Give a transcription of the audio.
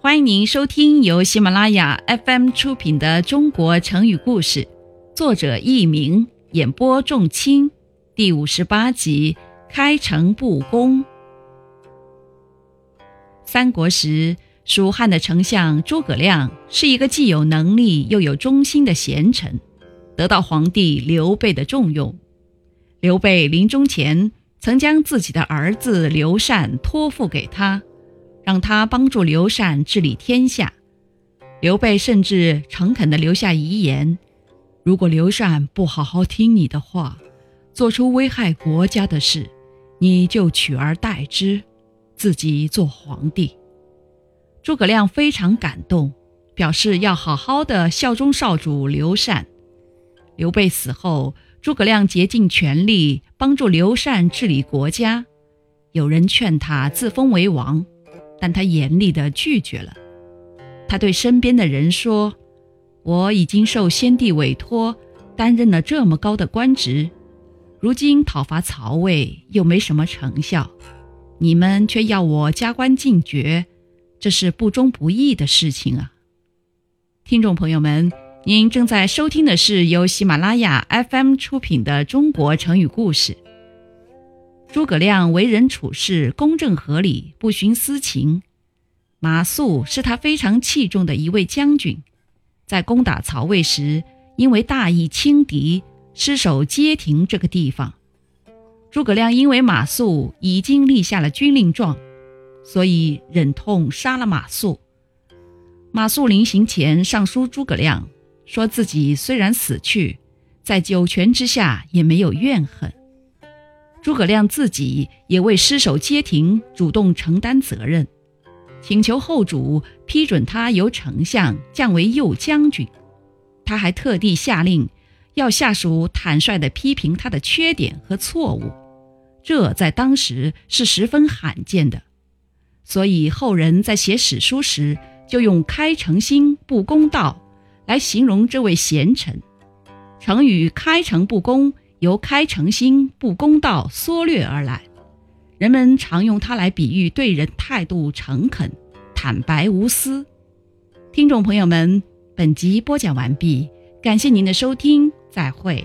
欢迎您收听由喜马拉雅 FM 出品的《中国成语故事》，作者佚名，演播仲卿，第五十八集《开诚布公》。三国时，蜀汉的丞相诸葛亮是一个既有能力又有忠心的贤臣，得到皇帝刘备的重用。刘备临终前曾将自己的儿子刘禅托付给他。让他帮助刘禅治理天下，刘备甚至诚恳地留下遗言：如果刘禅不好好听你的话，做出危害国家的事，你就取而代之，自己做皇帝。诸葛亮非常感动，表示要好好的效忠少主刘禅。刘备死后，诸葛亮竭尽全力帮助刘禅治理国家。有人劝他自封为王。但他严厉地拒绝了。他对身边的人说：“我已经受先帝委托，担任了这么高的官职，如今讨伐曹魏又没什么成效，你们却要我加官进爵，这是不忠不义的事情啊！”听众朋友们，您正在收听的是由喜马拉雅 FM 出品的《中国成语故事》。诸葛亮为人处事公正合理，不徇私情。马谡是他非常器重的一位将军，在攻打曹魏时，因为大意轻敌，失守街亭这个地方。诸葛亮因为马谡已经立下了军令状，所以忍痛杀了马谡。马谡临行前上书诸葛亮，说自己虽然死去，在九泉之下也没有怨恨。诸葛亮自己也为失守街亭主动承担责任，请求后主批准他由丞相降为右将军。他还特地下令，要下属坦率地批评他的缺点和错误，这在当时是十分罕见的。所以后人在写史书时，就用“开诚心不公道”来形容这位贤臣。成语“开诚布公”。由开诚心不公道缩略而来，人们常用它来比喻对人态度诚恳、坦白无私。听众朋友们，本集播讲完毕，感谢您的收听，再会。